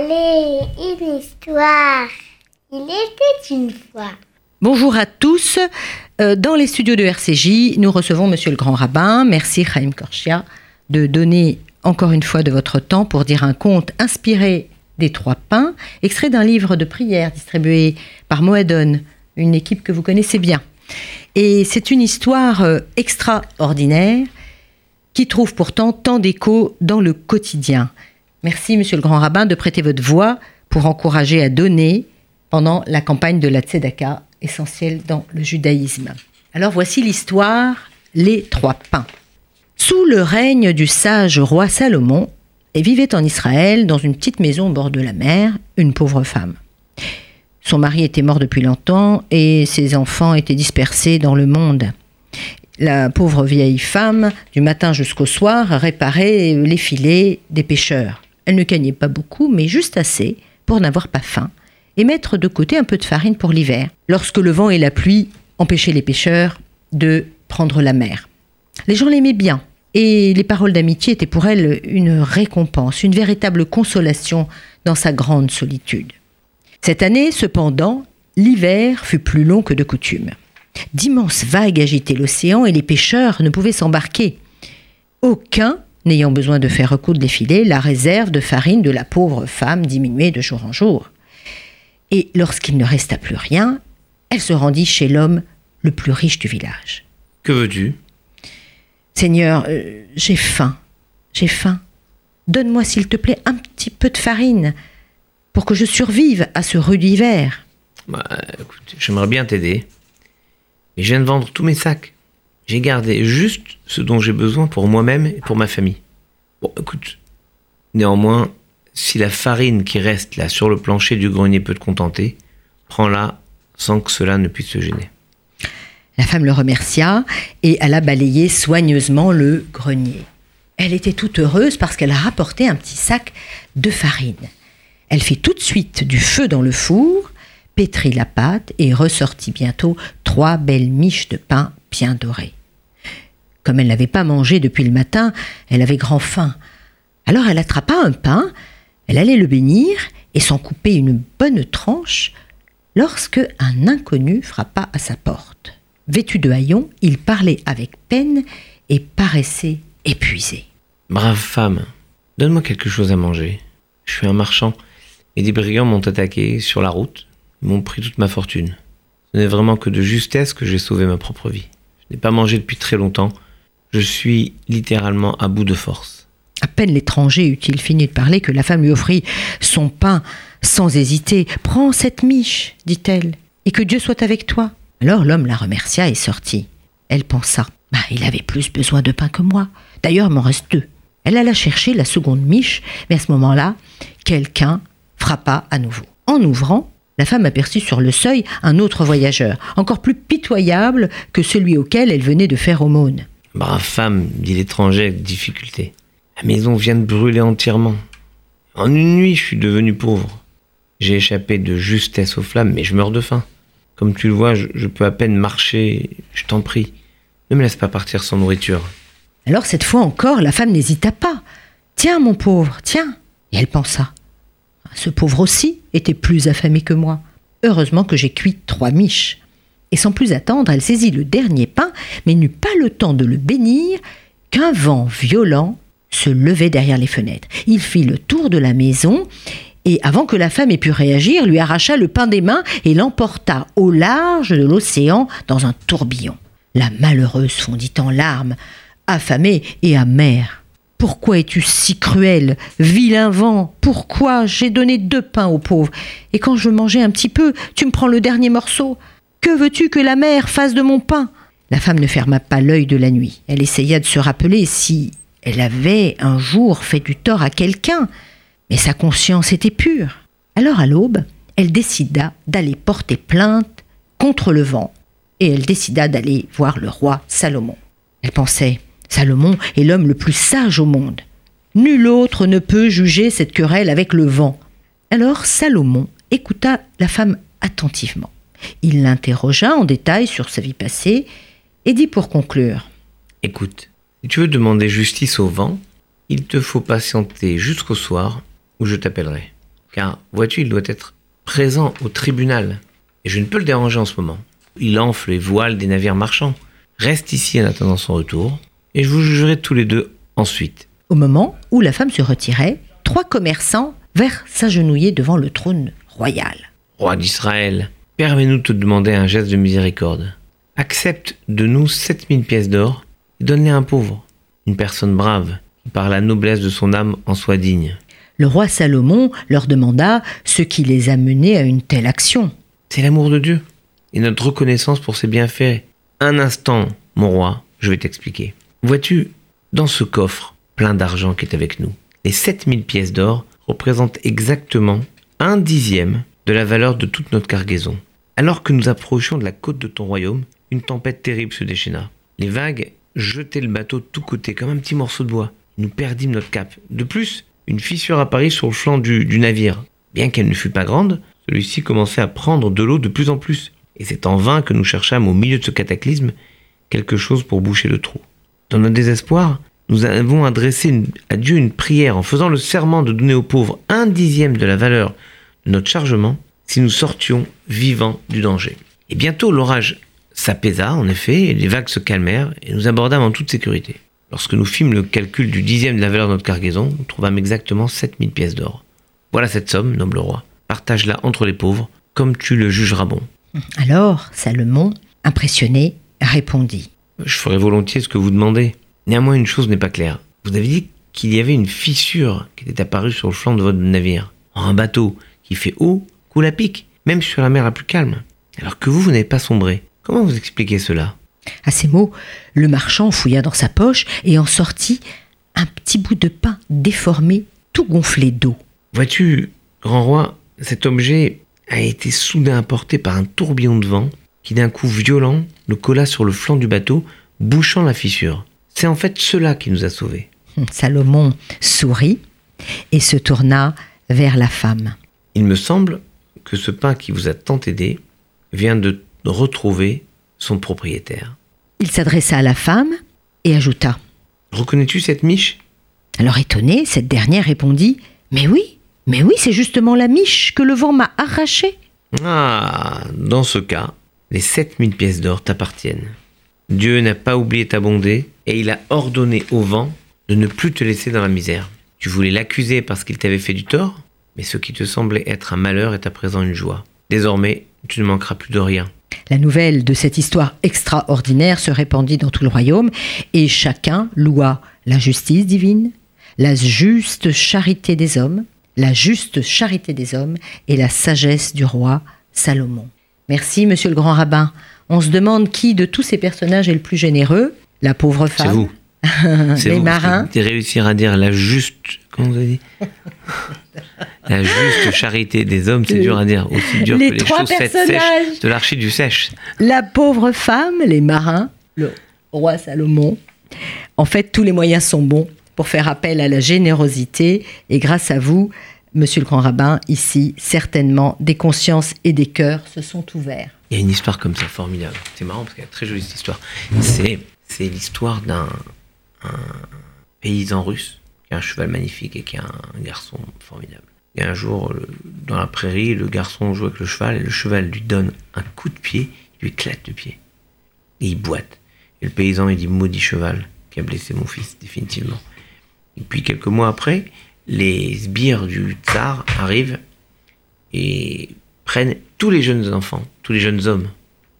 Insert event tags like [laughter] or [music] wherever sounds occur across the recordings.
Allez, une histoire. Il était une fois. Bonjour à tous. Euh, Dans les studios de RCJ, nous recevons Monsieur le Grand Rabbin. Merci Chaim Korchia de donner encore une fois de votre temps pour dire un conte inspiré des trois pains, extrait d'un livre de prière distribué par Moadon, une équipe que vous connaissez bien. Et c'est une histoire euh, extraordinaire qui trouve pourtant tant d'écho dans le quotidien. Merci, Monsieur le Grand Rabbin, de prêter votre voix pour encourager à donner pendant la campagne de la Tzedaka, essentielle dans le judaïsme. Alors voici l'histoire Les Trois Pains. Sous le règne du sage roi Salomon, et vivait en Israël, dans une petite maison au bord de la mer, une pauvre femme. Son mari était mort depuis longtemps et ses enfants étaient dispersés dans le monde. La pauvre vieille femme, du matin jusqu'au soir, réparait les filets des pêcheurs. Elle ne gagnait pas beaucoup, mais juste assez pour n'avoir pas faim et mettre de côté un peu de farine pour l'hiver, lorsque le vent et la pluie empêchaient les pêcheurs de prendre la mer. Les gens l'aimaient bien, et les paroles d'amitié étaient pour elle une récompense, une véritable consolation dans sa grande solitude. Cette année, cependant, l'hiver fut plus long que de coutume. D'immenses vagues agitaient l'océan et les pêcheurs ne pouvaient s'embarquer. Aucun n'ayant besoin de faire recoudre les filets, la réserve de farine de la pauvre femme diminuait de jour en jour. Et lorsqu'il ne resta plus rien, elle se rendit chez l'homme le plus riche du village. Que veux-tu? Seigneur, euh, j'ai faim, j'ai faim. Donne-moi, s'il te plaît, un petit peu de farine pour que je survive à ce rude hiver. Bah, écoute, j'aimerais bien t'aider. Mais je viens de vendre tous mes sacs. J'ai gardé juste ce dont j'ai besoin pour moi-même et pour ma famille. Bon, écoute. Néanmoins, si la farine qui reste là sur le plancher du grenier peut te contenter, prends-la sans que cela ne puisse se gêner. La femme le remercia et alla balayer soigneusement le grenier. Elle était toute heureuse parce qu'elle a rapporté un petit sac de farine. Elle fit tout de suite du feu dans le four, pétrit la pâte et ressortit bientôt trois belles miches de pain bien dorées. Comme elle n'avait pas mangé depuis le matin, elle avait grand faim. Alors elle attrapa un pain, elle allait le bénir et s'en couper une bonne tranche lorsque un inconnu frappa à sa porte. Vêtu de haillons, il parlait avec peine et paraissait épuisé. Brave femme, donne-moi quelque chose à manger. Je suis un marchand et des brigands m'ont attaqué sur la route, m'ont pris toute ma fortune. Ce n'est vraiment que de justesse que j'ai sauvé ma propre vie. Je n'ai pas mangé depuis très longtemps. Je suis littéralement à bout de force. À peine l'étranger eut-il fini de parler que la femme lui offrit son pain sans hésiter. Prends cette miche, dit-elle, et que Dieu soit avec toi. Alors l'homme la remercia et sortit. Elle pensa, bah, il avait plus besoin de pain que moi. D'ailleurs, il m'en reste deux. Elle alla chercher la seconde miche, mais à ce moment-là, quelqu'un frappa à nouveau. En ouvrant, la femme aperçut sur le seuil un autre voyageur, encore plus pitoyable que celui auquel elle venait de faire aumône. Brave femme, dit l'étranger avec difficulté. La maison vient de brûler entièrement. En une nuit, je suis devenu pauvre. J'ai échappé de justesse aux flammes, mais je meurs de faim. Comme tu le vois, je, je peux à peine marcher. Je t'en prie, ne me laisse pas partir sans nourriture. Alors cette fois encore, la femme n'hésita pas. Tiens, mon pauvre, tiens. Et elle pensa. Ce pauvre aussi était plus affamé que moi. Heureusement que j'ai cuit trois miches. Et sans plus attendre, elle saisit le dernier pain, mais n'eut pas le temps de le bénir qu'un vent violent se levait derrière les fenêtres. Il fit le tour de la maison et avant que la femme ait pu réagir, lui arracha le pain des mains et l'emporta au large de l'océan dans un tourbillon. La malheureuse fondit en larmes, affamée et amère. Pourquoi es-tu si cruel, vilain vent? Pourquoi j'ai donné deux pains aux pauvres? Et quand je mangeais un petit peu, tu me prends le dernier morceau? Que veux-tu que la mer fasse de mon pain? La femme ne ferma pas l'œil de la nuit. Elle essaya de se rappeler si elle avait un jour fait du tort à quelqu'un, mais sa conscience était pure. Alors à l'aube, elle décida d'aller porter plainte contre le vent, et elle décida d'aller voir le roi Salomon. Elle pensait, Salomon est l'homme le plus sage au monde. Nul autre ne peut juger cette querelle avec le vent. Alors Salomon écouta la femme attentivement. Il l'interrogea en détail sur sa vie passée et dit pour conclure Écoute, si tu veux demander justice au vent, il te faut patienter jusqu'au soir où je t'appellerai. Car, vois-tu, il doit être présent au tribunal. Et je ne peux le déranger en ce moment. Il enfle les voiles des navires marchands. Reste ici en attendant son retour, et je vous jugerai tous les deux ensuite. Au moment où la femme se retirait, trois commerçants vinrent s'agenouiller devant le trône royal. Roi d'Israël, permets-nous de te demander un geste de miséricorde. Accepte de nous 7000 pièces d'or et donne-les à un pauvre, une personne brave, qui par la noblesse de son âme en soit digne. Le roi Salomon leur demanda ce qui les a menés à une telle action. C'est l'amour de Dieu et notre reconnaissance pour ses bienfaits. Un instant, mon roi, je vais t'expliquer. Vois-tu, dans ce coffre plein d'argent qui est avec nous, les 7000 pièces d'or représentent exactement un dixième de la valeur de toute notre cargaison. Alors que nous approchions de la côte de ton royaume, une tempête terrible se déchaîna. Les vagues jetaient le bateau de tous côtés comme un petit morceau de bois. Nous perdîmes notre cap. De plus, une fissure apparut sur le flanc du, navire. Bien qu'elle ne fût pas grande, celui-ci commençait à prendre de l'eau de plus en plus. Et c'est en vain que nous cherchâmes au milieu de ce cataclysme quelque chose pour boucher le trou. Dans notre désespoir, nous avons adressé à Dieu une prière en faisant le serment de donner aux pauvres un dixième de la valeur de notre chargement si nous sortions vivants du danger. Et bientôt l'orage s'apaisa, en effet, et les vagues se calmèrent, et nous abordâmes en toute sécurité. Lorsque nous fîmes le calcul du dixième de la valeur de notre cargaison, nous trouvâmes exactement 7000 pièces d'or. Voilà cette somme, noble roi. Partage-la entre les pauvres, comme tu le jugeras bon. Alors Salomon, impressionné, répondit. Je ferai volontiers ce que vous demandez. Néanmoins, une chose n'est pas claire. Vous avez dit qu'il y avait une fissure qui était apparue sur le flanc de votre navire. Or, un bateau qui fait eau coule à pic, même sur la mer la plus calme. Alors que vous, vous n'avez pas sombré. Comment vous expliquez cela? À ces mots, le marchand fouilla dans sa poche et en sortit un petit bout de pain déformé, tout gonflé d'eau. Vois-tu, grand roi, cet objet a été soudain apporté par un tourbillon de vent qui d'un coup violent le colla sur le flanc du bateau, bouchant la fissure. C'est en fait cela qui nous a sauvés. Salomon sourit et se tourna vers la femme. Il me semble que ce pain qui vous a tant aidé vient de retrouver son propriétaire. Il s'adressa à la femme et ajouta. Reconnais-tu cette miche? Alors étonnée, cette dernière répondit Mais oui, mais oui, c'est justement la miche que le vent m'a arrachée. Ah, dans ce cas, les 7000 pièces d'or t'appartiennent. Dieu n'a pas oublié ta bonté et il a ordonné au vent de ne plus te laisser dans la misère. Tu voulais l'accuser parce qu'il t'avait fait du tort, mais ce qui te semblait être un malheur est à présent une joie. Désormais, tu ne manqueras plus de rien. La nouvelle de cette histoire extraordinaire se répandit dans tout le royaume, et chacun loua la justice divine, la juste charité des hommes, la juste charité des hommes et la sagesse du roi Salomon. Merci, monsieur le grand rabbin. On se demande qui de tous ces personnages est le plus généreux? La pauvre C'est femme vous. Les marins De réussir à dire la juste. Comment vous avez dit [laughs] La juste charité des hommes, c'est dur à dire. Aussi dur Les que les trois chaussettes personnages. sèches de l'archi du sèche. La pauvre femme, les marins, le roi Salomon. En fait, tous les moyens sont bons pour faire appel à la générosité. Et grâce à vous, monsieur le grand rabbin, ici, certainement, des consciences et des cœurs se sont ouverts. Il y a une histoire comme ça formidable. C'est marrant parce qu'elle est très jolie cette histoire. C'est l'histoire d'un un paysan russe qui a un cheval magnifique et qui a un garçon formidable. Et un jour, dans la prairie, le garçon joue avec le cheval et le cheval lui donne un coup de pied, il lui éclate le pied. Et il boite. Et le paysan, il dit Maudit cheval qui a blessé mon fils, définitivement. Et puis quelques mois après, les sbires du tsar arrivent et prennent tous les jeunes enfants, tous les jeunes hommes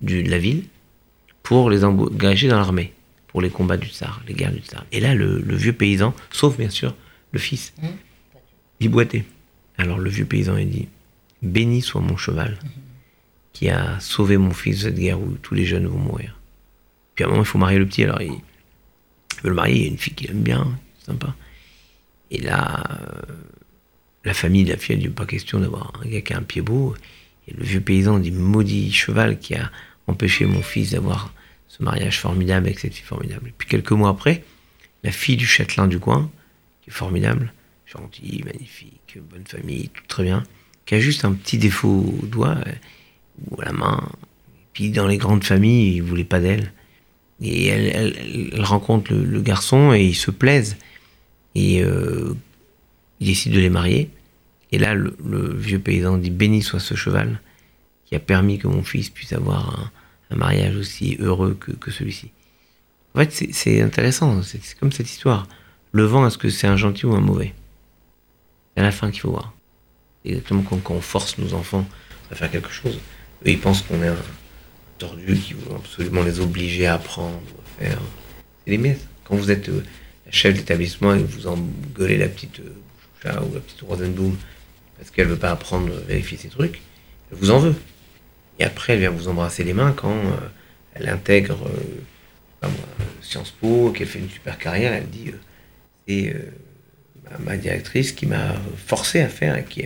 de la ville pour les engager dans l'armée, pour les combats du tsar, les guerres du tsar. Et là, le, le vieux paysan, sauf bien sûr le fils, il boitait. Alors le vieux paysan, il dit Béni soit mon cheval qui a sauvé mon fils de cette guerre où tous les jeunes vont mourir. Puis à un moment, il faut marier le petit, alors il, il veut le marier, il y a une fille qu'il aime bien, sympa. Et là, euh, la famille de la fille, elle dit pas question d'avoir un gars qui a un pied beau. Et le vieux paysan dit maudit cheval qui a empêché mon fils d'avoir ce mariage formidable avec cette fille formidable. Et puis quelques mois après, la fille du châtelain du coin, qui est formidable, gentille, magnifique, bonne famille, tout très bien, qui a juste un petit défaut au doigt euh, ou à la main. Et puis dans les grandes familles, ils voulaient pas d'elle. Et elle, rencontre le, le garçon et ils se plaisent. Et euh, ils décident de les marier. Et là, le, le vieux paysan dit Béni soit ce cheval qui a permis que mon fils puisse avoir un, un mariage aussi heureux que, que celui-ci. En fait, c'est- intéressant. C'est comme cette histoire. Le vent, est-ce que c'est un gentil ou un mauvais? C'est à la fin qu'il faut voir. Exactement comme quand on force nos enfants à faire quelque chose. Eux, ils pensent qu'on est un tordu qui veut absolument les obliger à apprendre à faire. C'est les miettes. Quand vous êtes euh, la chef d'établissement et que vous engueulez la petite euh, Choucha ou la petite Rosenboom parce qu'elle veut pas apprendre, euh, vérifier ses trucs, elle vous en veut. Et après, elle vient vous embrasser les mains quand euh, elle intègre euh, euh, Sciences Po, qu'elle fait une super carrière, elle dit c'est ma, directrice qui m'a forcé à faire et qui,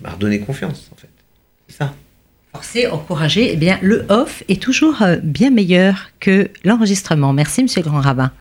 m'a redonné confiance, en fait. C'est ça. Forcer, encourager, eh bien, le off est toujours bien meilleur que l'enregistrement. Merci, monsieur grand rabbin.